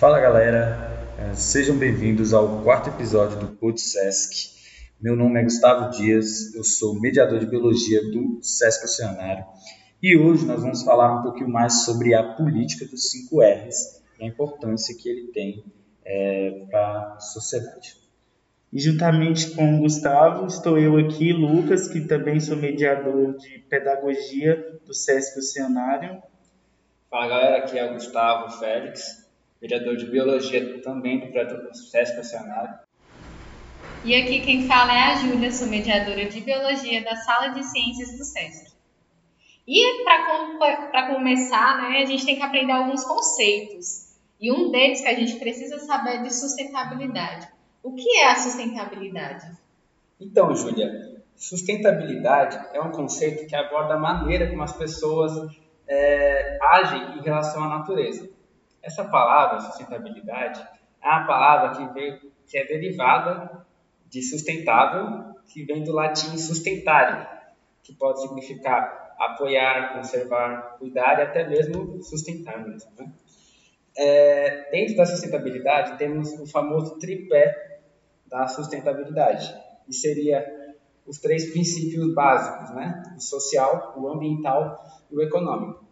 Fala galera, é, sejam bem-vindos ao quarto episódio do Pod Sesc. Meu nome é Gustavo Dias, eu sou mediador de biologia do Sesc Oceanário e hoje nós vamos falar um pouquinho mais sobre a política dos 5 R's e a importância que ele tem é, para a sociedade. E juntamente com o Gustavo, estou eu aqui, Lucas, que também sou mediador de pedagogia do Sesc Oceanário. Fala galera, aqui é o Gustavo Félix, vereador de Biologia também do projeto SESC Oceanário. E aqui quem fala é a Júlia, sou mediadora de Biologia da Sala de Ciências do SESC. E para começar, né, a gente tem que aprender alguns conceitos. E um deles que a gente precisa saber é de sustentabilidade. O que é a sustentabilidade? Então, Júlia, sustentabilidade é um conceito que aborda a maneira como as pessoas é, agem em relação à natureza. Essa palavra, sustentabilidade, é uma palavra que, veio, que é derivada de sustentável, que vem do latim sustentare, que pode significar apoiar, conservar, cuidar e até mesmo sustentar mesmo. Né? É, dentro da sustentabilidade, temos o famoso tripé da sustentabilidade, que seria os três princípios básicos, né? o social, o ambiental e o econômico.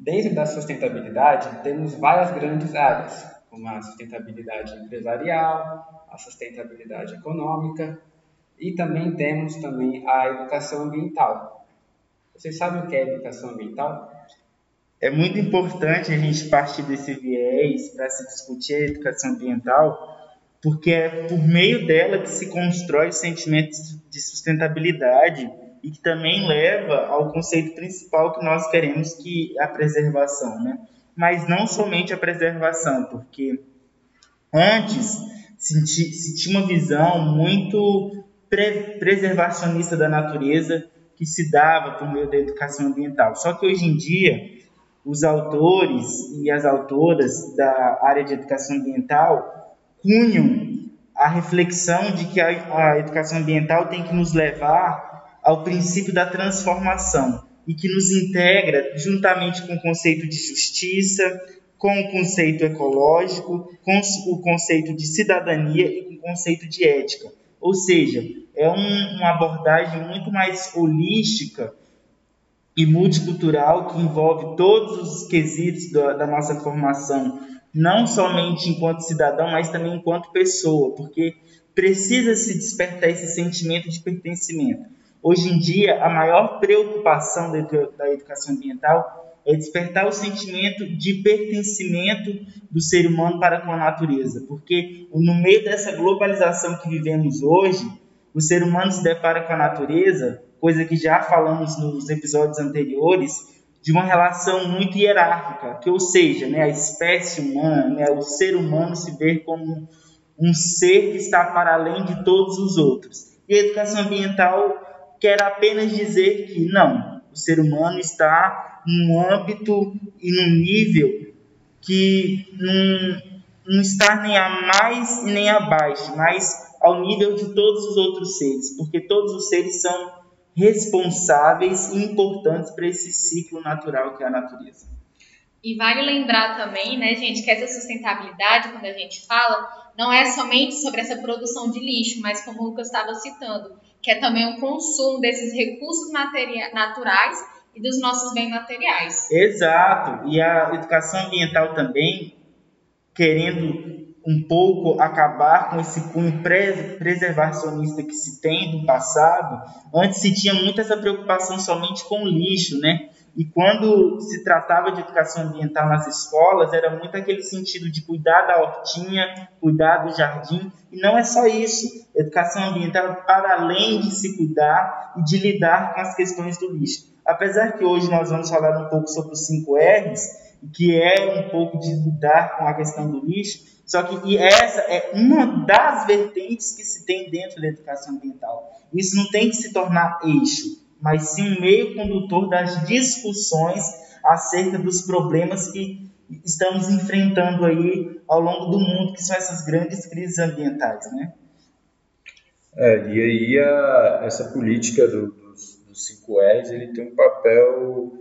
Dentro da sustentabilidade, temos várias grandes áreas, como a sustentabilidade empresarial, a sustentabilidade econômica e também temos também a educação ambiental. Vocês sabem o que é educação ambiental? É muito importante a gente partir desse viés para se discutir a educação ambiental, porque é por meio dela que se constrói o sentimento de sustentabilidade e que também leva ao conceito principal que nós queremos, que é a preservação, né? Mas não somente a preservação, porque antes se tinha uma visão muito pre preservacionista da natureza que se dava por meio da educação ambiental. Só que hoje em dia, os autores e as autoras da área de educação ambiental cunham a reflexão de que a, a educação ambiental tem que nos levar ao princípio da transformação e que nos integra juntamente com o conceito de justiça, com o conceito ecológico, com o conceito de cidadania e com o conceito de ética. Ou seja, é um, uma abordagem muito mais holística e multicultural que envolve todos os quesitos da, da nossa formação, não somente enquanto cidadão, mas também enquanto pessoa, porque precisa se despertar esse sentimento de pertencimento. Hoje em dia, a maior preocupação da educação ambiental é despertar o sentimento de pertencimento do ser humano para com a natureza, porque no meio dessa globalização que vivemos hoje, o ser humano se depara com a natureza, coisa que já falamos nos episódios anteriores, de uma relação muito hierárquica, que ou seja, né, a espécie humana, né, o ser humano se vê como um ser que está para além de todos os outros. E a educação ambiental quer apenas dizer que não, o ser humano está num âmbito e num nível que não, não está nem a mais e nem abaixo, mas ao nível de todos os outros seres, porque todos os seres são responsáveis e importantes para esse ciclo natural que é a natureza. E vale lembrar também, né, gente, que essa sustentabilidade, quando a gente fala, não é somente sobre essa produção de lixo, mas como o Lucas estava citando, que é também o consumo desses recursos naturais e dos nossos bens materiais. Exato. E a educação ambiental também, querendo um pouco acabar com esse cunho preservacionista que se tem do passado, antes se tinha muito essa preocupação somente com o lixo, né? E quando se tratava de educação ambiental nas escolas, era muito aquele sentido de cuidar da hortinha, cuidar do jardim, e não é só isso. Educação ambiental para além de se cuidar e de lidar com as questões do lixo. Apesar que hoje nós vamos falar um pouco sobre os 5 R's, que é um pouco de lidar com a questão do lixo, só que essa é uma das vertentes que se tem dentro da educação ambiental. Isso não tem que se tornar eixo mas sim um meio condutor das discussões acerca dos problemas que estamos enfrentando aí ao longo do mundo, que são essas grandes crises ambientais, né? É, e aí a, essa política do, dos, dos 5 R's, ele tem um papel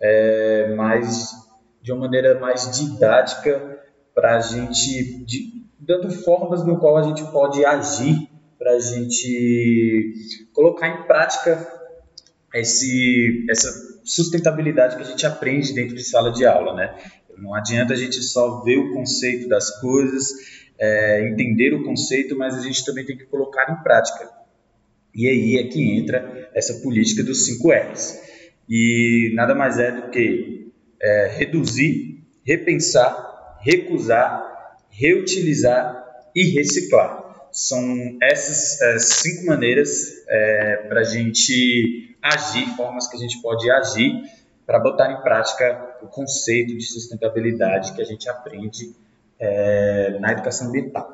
é, mais de uma maneira mais didática para a gente, de, dando formas no qual a gente pode agir para a gente colocar em prática esse, essa sustentabilidade que a gente aprende dentro de sala de aula, né? Não adianta a gente só ver o conceito das coisas, é, entender o conceito, mas a gente também tem que colocar em prática. E aí é que entra essa política dos 5 R's. E nada mais é do que é, reduzir, repensar, recusar, reutilizar e reciclar. São essas é, cinco maneiras é, para a gente agir, formas que a gente pode agir para botar em prática o conceito de sustentabilidade que a gente aprende é, na educação ambiental.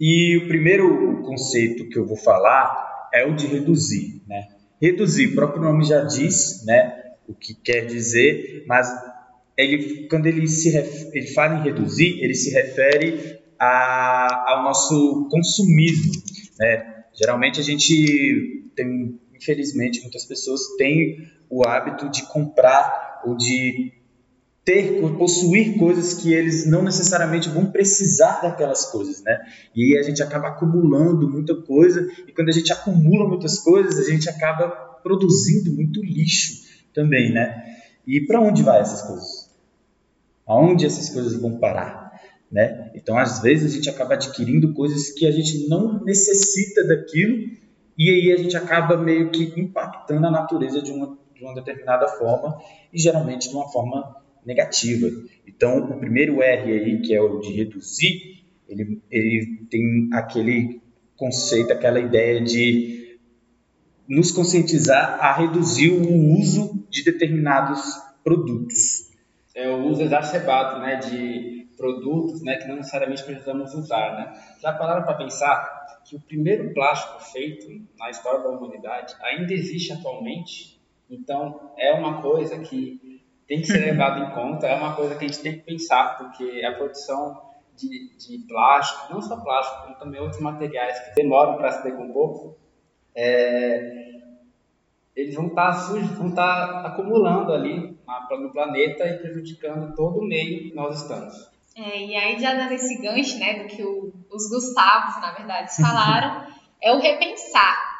E o primeiro conceito que eu vou falar é o de reduzir. Né? Reduzir, o próprio nome já diz né, o que quer dizer, mas ele, quando ele, se ele fala em reduzir, ele se refere a, ao nosso consumismo. Né? Geralmente a gente tem infelizmente, muitas pessoas têm o hábito de comprar ou de ter, possuir coisas que eles não necessariamente vão precisar daquelas coisas, né? E a gente acaba acumulando muita coisa e quando a gente acumula muitas coisas, a gente acaba produzindo muito lixo também, né? E para onde vai essas coisas? Aonde essas coisas vão parar? Né? Então, às vezes, a gente acaba adquirindo coisas que a gente não necessita daquilo e aí a gente acaba meio que impactando a natureza de uma, de uma determinada forma e geralmente de uma forma negativa. Então, o primeiro R aí, que é o de reduzir, ele, ele tem aquele conceito, aquela ideia de nos conscientizar a reduzir o uso de determinados produtos. É o uso exacerbado né, de produtos né, que não necessariamente precisamos usar. Né? Já pararam para pensar que o primeiro plástico feito na história da humanidade ainda existe atualmente. Então, é uma coisa que tem que ser levado em conta, é uma coisa que a gente tem que pensar, porque a produção de, de plástico, não só plástico, como também outros materiais que demoram para se decompor, é, eles vão estar tá vão estar tá acumulando ali no planeta e prejudicando todo o meio que nós estamos. É, e aí, já dando esse gancho, né, do que o, os Gustavos, na verdade, falaram, é o repensar.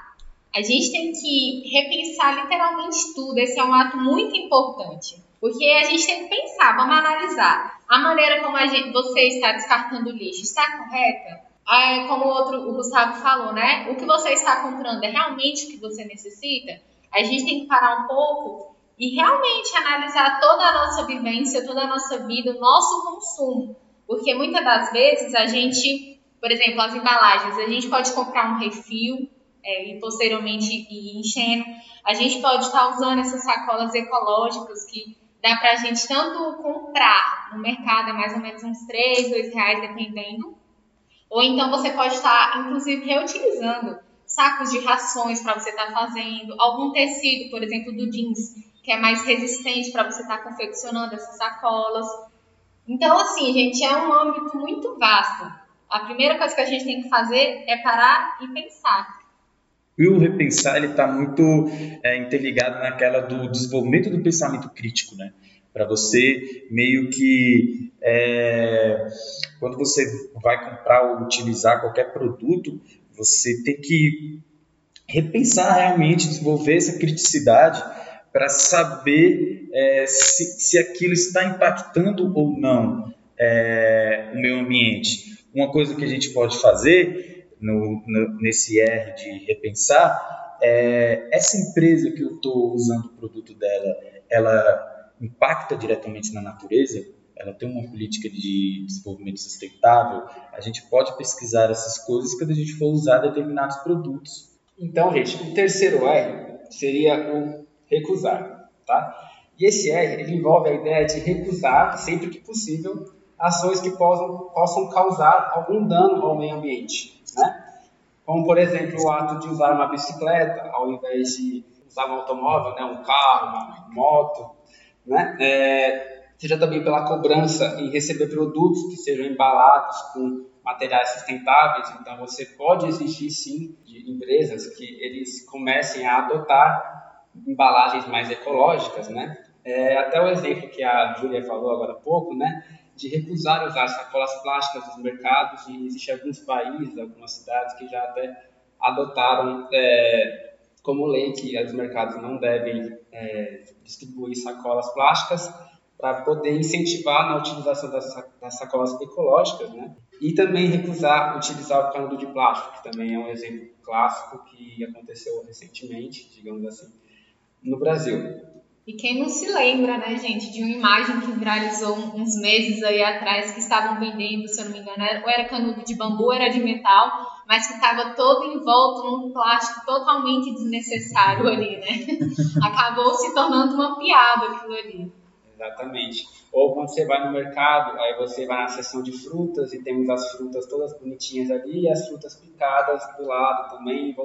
A gente tem que repensar literalmente tudo. Esse é um ato muito importante. Porque a gente tem que pensar, vamos analisar. A maneira como a gente, você está descartando lixo está correta? É, como o outro, o Gustavo falou, né? O que você está comprando é realmente o que você necessita? A gente tem que parar um pouco e realmente analisar toda a nossa vivência, toda a nossa vida, o nosso consumo. Porque muitas das vezes a gente, por exemplo, as embalagens, a gente pode comprar um refil é, e posteriormente ir enchendo. A gente pode estar usando essas sacolas ecológicas que dá para a gente tanto comprar no mercado, é mais ou menos uns 3, 2 reais, dependendo. Ou então você pode estar, inclusive, reutilizando sacos de rações para você estar fazendo, algum tecido, por exemplo, do jeans, que é mais resistente para você estar tá confeccionando essas sacolas. Então, assim, gente, é um âmbito muito vasto. A primeira coisa que a gente tem que fazer é parar e pensar. E o repensar ele está muito é, interligado naquela do desenvolvimento do pensamento crítico, né? Para você meio que é, quando você vai comprar ou utilizar qualquer produto, você tem que repensar realmente, desenvolver essa criticidade para saber é, se, se aquilo está impactando ou não é, o meio ambiente. Uma coisa que a gente pode fazer no, no, nesse R de repensar é essa empresa que eu estou usando o produto dela, ela impacta diretamente na natureza? Ela tem uma política de desenvolvimento sustentável? A gente pode pesquisar essas coisas quando a gente for usar determinados produtos. Então, gente, o terceiro R seria o recusar, tá? E esse R ele envolve a ideia de recusar, sempre que possível, ações que possam, possam causar algum dano ao meio ambiente, né? Como, por exemplo, o ato de usar uma bicicleta ao invés de usar um automóvel, né? um carro, uma moto, né? É, seja também pela cobrança em receber produtos que sejam embalados com materiais sustentáveis. Então, você pode exigir, sim, de empresas que eles comecem a adotar embalagens mais ecológicas, né? É, até o exemplo que a Júlia falou agora há pouco, né? De recusar usar sacolas plásticas nos mercados, e existem alguns países, algumas cidades que já até adotaram é, como lei que os mercados não devem é, distribuir sacolas plásticas para poder incentivar na utilização das, das, sacolas ecológicas, né? E também recusar utilizar o canudo de plástico, que também é um exemplo clássico que aconteceu recentemente, digamos assim, no Brasil. E quem não se lembra, né, gente, de uma imagem que viralizou uns meses aí atrás que estavam vendendo, se eu não me engano, era, ou era canudo de bambu, ou era de metal, mas que estava todo envolto num plástico totalmente desnecessário ali, né? Acabou se tornando uma piada aquilo ali. Exatamente. Ou quando você vai no mercado, aí você vai na seção de frutas e temos as frutas todas bonitinhas ali e as frutas picadas do lado também,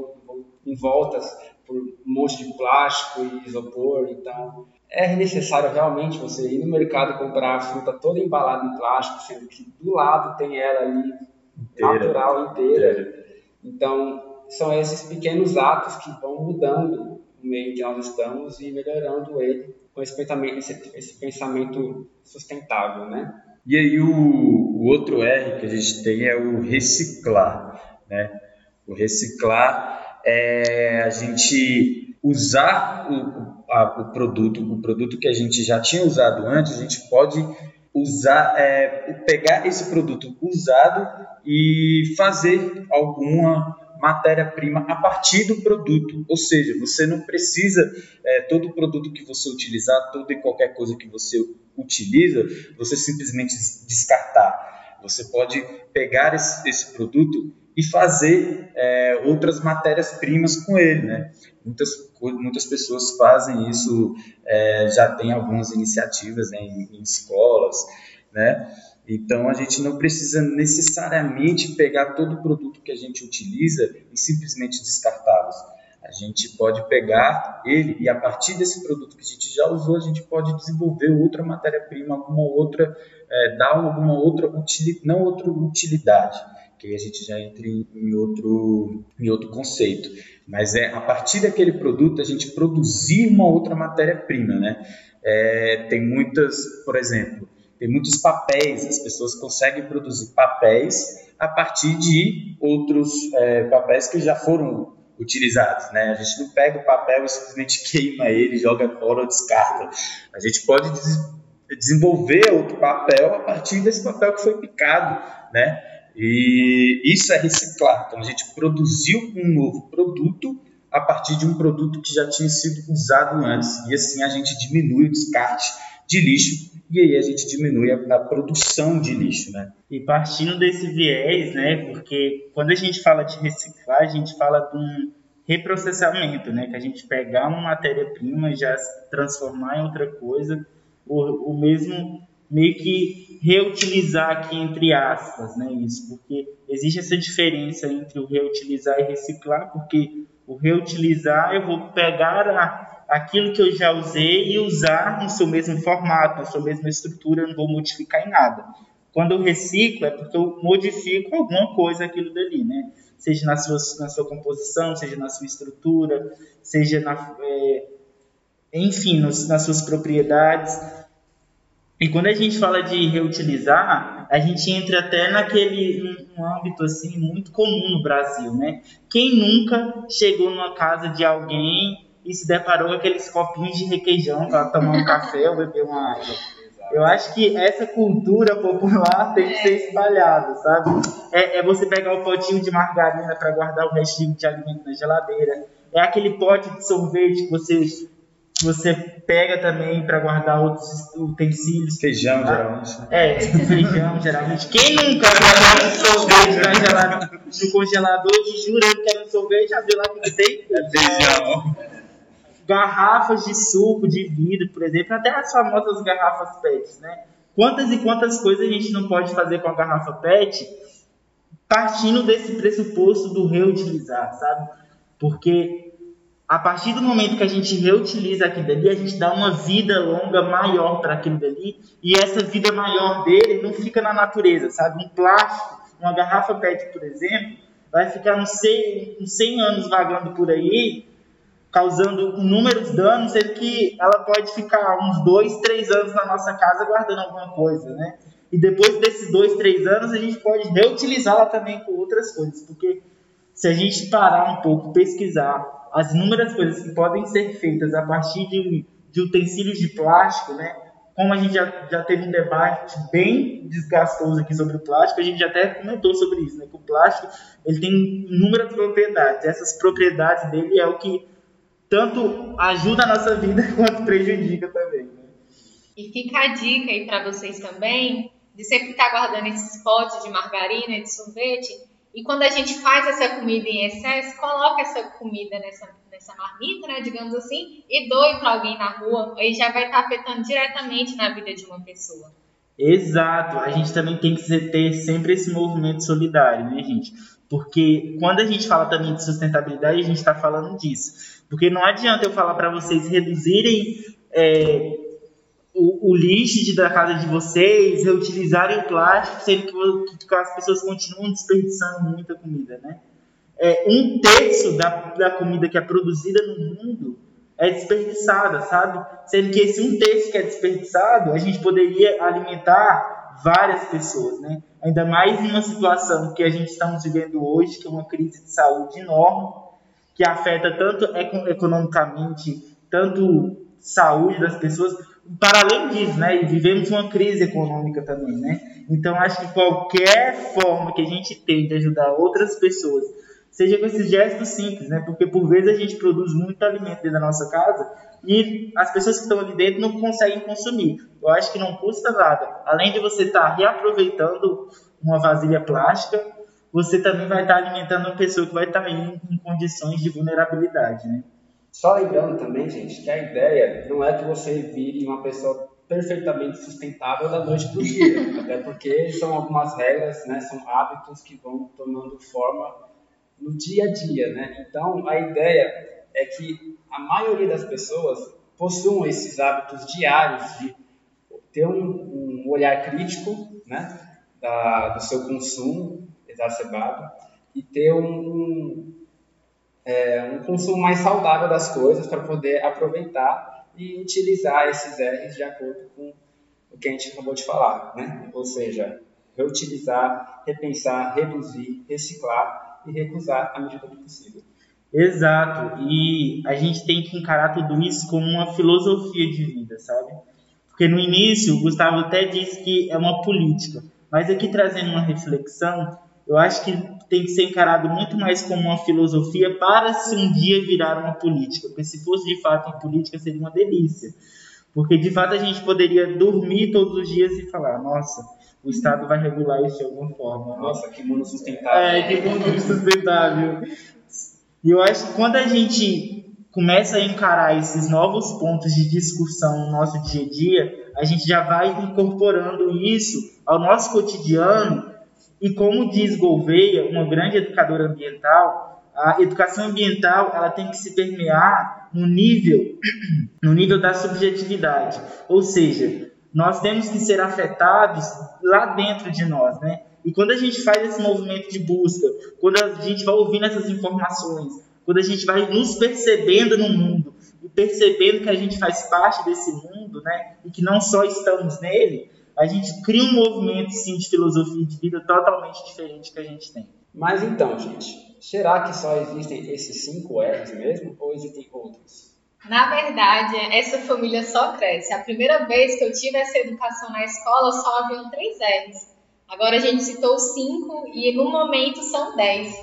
envoltas por um monte de plástico e isopor. Então, é necessário realmente você ir no mercado comprar a fruta toda embalada em plástico, sendo que do lado tem ela ali inteira. natural inteira. Então, são esses pequenos atos que vão mudando o meio que nós estamos e melhorando ele com esse pensamento, esse, esse pensamento sustentável, né? E aí o, o, outro R que a gente tem é o reciclar, né? O reciclar é a gente usar o, a, o produto, o produto que a gente já tinha usado antes, a gente pode usar, é, pegar esse produto usado e fazer alguma matéria-prima a partir do produto. Ou seja, você não precisa, é, todo produto que você utilizar, toda e qualquer coisa que você utiliza, você simplesmente descartar. Você pode pegar esse, esse produto e fazer é, outras matérias-primas com ele. Né? Muitas, muitas pessoas fazem isso, é, já tem algumas iniciativas né, em, em escolas, né? Então a gente não precisa necessariamente pegar todo o produto que a gente utiliza e simplesmente descartá-los. A gente pode pegar ele e a partir desse produto que a gente já usou, a gente pode desenvolver outra matéria-prima, alguma outra, é, dar alguma outra utilidade, não outra utilidade, que aí a gente já entra em, outro, em outro conceito. Mas é a partir daquele produto a gente produzir uma outra matéria-prima, né? É, tem muitas, por exemplo, tem muitos papéis, as pessoas conseguem produzir papéis a partir de outros é, papéis que já foram utilizados, né? A gente não pega o papel e simplesmente queima ele, joga fora ou descarta. A gente pode des desenvolver outro papel a partir desse papel que foi picado, né? E isso é reciclar. Então a gente produziu um novo produto a partir de um produto que já tinha sido usado antes. E assim a gente diminui o descarte de lixo e aí a gente diminui a, a, produção de lixo, né? E partindo desse viés, né, porque quando a gente fala de reciclar, a gente fala de um reprocessamento, né, que a gente pegar uma matéria-prima e já transformar em outra coisa, o, o mesmo meio que reutilizar aqui entre aspas, né, isso, porque existe essa diferença entre o reutilizar e reciclar, porque o reutilizar eu vou pegar a aquilo que eu já usei e usar no seu mesmo formato, na sua mesma estrutura, eu não vou modificar em nada. Quando eu reciclo, é porque eu modifico alguma coisa aquilo dali, né? Seja na sua, na sua composição, seja na sua estrutura, seja na, é, enfim, nos, nas suas propriedades. E quando a gente fala de reutilizar, a gente entra até naquele um âmbito assim muito comum no Brasil, né? Quem nunca chegou numa casa de alguém e se deparou com aqueles copinhos de requeijão para tomar um café ou beber uma água. Eu acho que essa cultura popular tem que ser espalhada, sabe? É, é você pegar o potinho de margarina para guardar o restinho de alimento na geladeira. É aquele pote de sorvete que você, que você pega também para guardar outros utensílios. Feijão, tá? geralmente. Né? É, feijão, geralmente. Quem nunca guardou um sorvete no congelador e jura que era um sorvete, abriu lá que tem? É feijão garrafas de suco de vidro, por exemplo, até as famosas garrafas PET, né? Quantas e quantas coisas a gente não pode fazer com a garrafa PET partindo desse pressuposto do reutilizar, sabe? Porque a partir do momento que a gente reutiliza aquilo dali, a gente dá uma vida longa maior para aquilo dali, e essa vida maior dele não fica na natureza, sabe? Um plástico, uma garrafa PET, por exemplo, vai ficar uns 100, uns 100 anos vagando por aí, causando inúmeros danos, sendo que ela pode ficar uns dois, três anos na nossa casa guardando alguma coisa, né? E depois desses dois, três anos, a gente pode reutilizá-la também com outras coisas, porque se a gente parar um pouco, pesquisar as inúmeras coisas que podem ser feitas a partir de, de utensílios de plástico, né? Como a gente já, já teve um debate bem desgastoso aqui sobre o plástico, a gente já até comentou sobre isso, né? Que o plástico ele tem inúmeras propriedades. Essas propriedades dele é o que tanto ajuda a nossa vida quanto prejudica também. Né? E fica a dica aí para vocês também de sempre estar guardando esses potes de margarina, de sorvete. E quando a gente faz essa comida em excesso, coloca essa comida nessa, nessa marmita, né, digamos assim, e doe para alguém na rua. Aí já vai estar afetando diretamente na vida de uma pessoa. Exato. A gente também tem que ter sempre esse movimento solidário, né, gente? Porque quando a gente fala também de sustentabilidade, a gente está falando disso. Porque não adianta eu falar para vocês reduzirem é, o, o, lixo da casa de vocês, reutilizarem o plástico, sendo que, que as pessoas continuam desperdiçando muita comida, né? É, um terço da, da comida que é produzida no mundo é desperdiçada, sabe? Sendo que esse um terço que é desperdiçado, a gente poderia alimentar várias pessoas, né? Ainda mais em uma situação que a gente estamos vivendo hoje, que é uma crise de saúde enorme, que afeta tanto economicamente, tanto saúde das pessoas, para além disso, né? E vivemos uma crise econômica também, né? Então acho que qualquer forma que a gente tem de ajudar outras pessoas, seja com esses gestos simples, né? Porque por vezes a gente produz muito alimento dentro da nossa casa e as pessoas que estão ali dentro não conseguem consumir. Eu acho que não custa nada. Além de você estar tá reaproveitando uma vasilha plástica, você também vai estar alimentando uma pessoa que vai estar em, em condições de vulnerabilidade, né? Só lembrando também, gente, que a ideia não é que você vire uma pessoa perfeitamente sustentável da noite para o dia, até porque são algumas regras, né, são hábitos que vão tomando forma no dia a dia, né? Então, a ideia é que a maioria das pessoas possuam esses hábitos diários de ter um, um olhar crítico, né, da, do seu consumo, exacerbado e ter um, é, um consumo mais saudável das coisas para poder aproveitar e utilizar esses R's de acordo com o que a gente acabou de falar, né? Ou seja, reutilizar, repensar, reduzir, reciclar e recusar à medida do possível. Exato. E a gente tem que encarar tudo isso como uma filosofia de vida, sabe? Porque no início o Gustavo até disse que é uma política, mas aqui trazendo uma reflexão, eu acho que tem que ser encarado muito mais como uma filosofia para se um dia virar uma política. Porque se fosse de fato uma política, seria uma delícia. Porque de fato a gente poderia dormir todos os dias e falar: nossa, o Estado vai regular isso de alguma forma. Nossa, que mundo sustentável. É, que mundo sustentável. E eu acho que quando a gente começa a encarar esses novos pontos de discussão no nosso dia a dia, a gente já vai incorporando isso ao nosso cotidiano e como diz Gouveia, uma grande educadora ambiental, a educação ambiental ela tem que se permear no nível, no nível da subjetividade. Ou seja, nós temos que ser afetados lá dentro de nós, né? E quando a gente faz esse movimento de busca, quando a gente vai ouvindo essas informações, quando a gente vai nos percebendo no mundo e percebendo que a gente faz parte desse mundo, né? E que não só estamos nele, a gente cria um movimento sim de filosofia de vida totalmente diferente que a gente tem. Mas então, gente, será que só existem esses cinco R's mesmo ou existem outros? Na verdade, essa família só cresce. A primeira vez que eu tive essa educação na escola só haviam três R's. Agora a gente citou cinco e no momento são dez.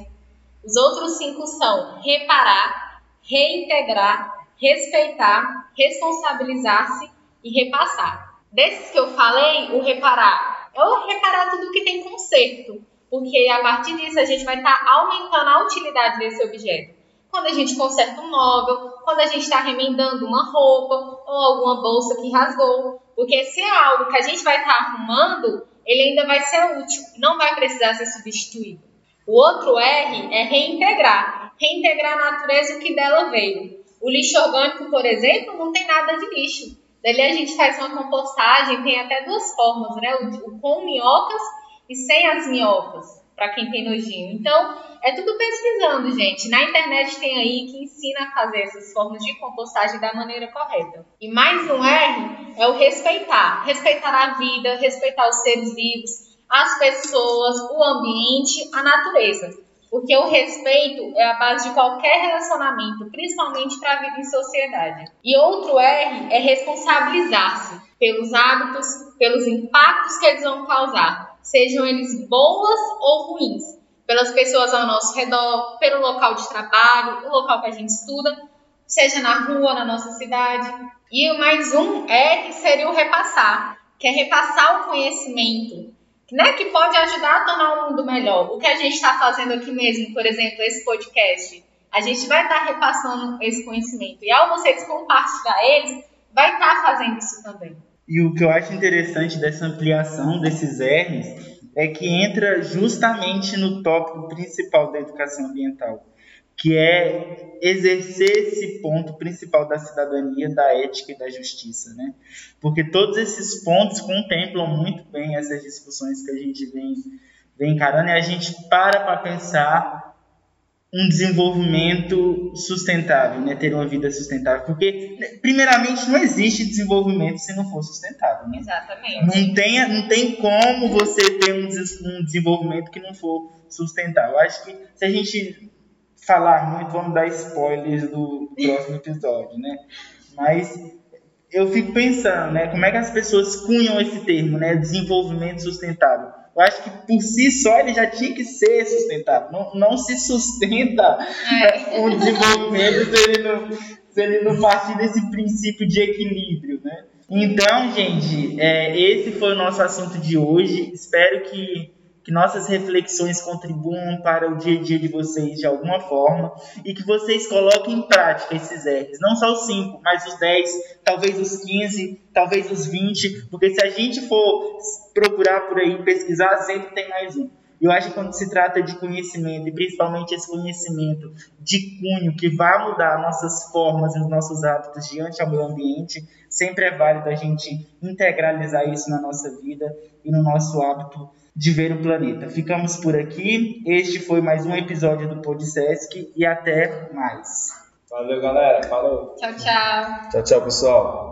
Os outros cinco são reparar, reintegrar, respeitar, responsabilizar-se e repassar. Desses que eu falei, o reparar é o reparar tudo que tem conserto, porque a partir disso a gente vai estar tá aumentando a utilidade desse objeto. Quando a gente conserta um móvel, quando a gente está remendando uma roupa ou alguma bolsa que rasgou, porque se é algo que a gente vai estar tá arrumando, ele ainda vai ser útil, não vai precisar ser substituído. O outro R é reintegrar, reintegrar a natureza que dela veio. O lixo orgânico, por exemplo, não tem nada de lixo. Dali a gente faz uma compostagem, tem até duas formas, né? O, com minhocas e sem as minhocas. para quem tem nojinho. Então, é tudo pesquisando, gente. Na internet tem aí que ensina a fazer essas formas de compostagem da maneira correta. E mais um R é o respeitar. Respeitar a vida, respeitar os seres vivos, as pessoas, o ambiente, a natureza. Porque o respeito é a base de qualquer relacionamento, principalmente para a vida em sociedade. E outro R é responsabilizar-se pelos hábitos, pelos impactos que eles vão causar, sejam eles boas ou ruins, pelas pessoas ao nosso redor, pelo local de trabalho, o local que a gente estuda, seja na rua, na nossa cidade. E mais um R seria o repassar, que é repassar o conhecimento, né, que pode ajudar a tornar o mundo melhor. O que a gente está fazendo aqui mesmo, por exemplo, esse podcast, a gente vai estar tá repassando esse conhecimento. E ao vocês compartilhar eles, vai estar tá fazendo isso também. E o que eu acho interessante dessa ampliação desses R's é que entra justamente no tópico principal da educação ambiental, que é exercer esse ponto principal da cidadania, da ética e da justiça, né? Porque todos esses pontos contemplam muito bem essas discussões que a gente vem, vem encarando e a gente para para pensar um desenvolvimento sustentável, né? Ter uma vida sustentável, porque primeiramente não existe desenvolvimento se não for sustentável. Né? Exatamente. Não tem, não tem como você ter um, um desenvolvimento que não for sustentável. Acho que se a gente falar muito, vamos dar spoilers do próximo episódio, né? Mas eu fico pensando, né? Como é que as pessoas cunham esse termo, né? Desenvolvimento sustentável. Eu acho que por si só ele já tinha que ser sustentável. Não, não se sustenta é. o desenvolvimento se ele, não, se ele não partir desse princípio de equilíbrio, né? Então, gente, é, esse foi o nosso assunto de hoje. Espero que que nossas reflexões contribuam para o dia a dia de vocês de alguma forma e que vocês coloquem em prática esses R's. Não só os 5, mas os 10, talvez os 15, talvez os 20, porque se a gente for procurar por aí, pesquisar, sempre tem mais um. Eu acho que quando se trata de conhecimento, e principalmente esse conhecimento de cunho que vai mudar nossas formas e os nossos hábitos diante ao meio ambiente, sempre é válido a gente integralizar isso na nossa vida e no nosso hábito de ver o planeta. Ficamos por aqui. Este foi mais um episódio do Podsesc e até mais. Valeu, galera. Falou. Tchau, tchau. Tchau, tchau, pessoal.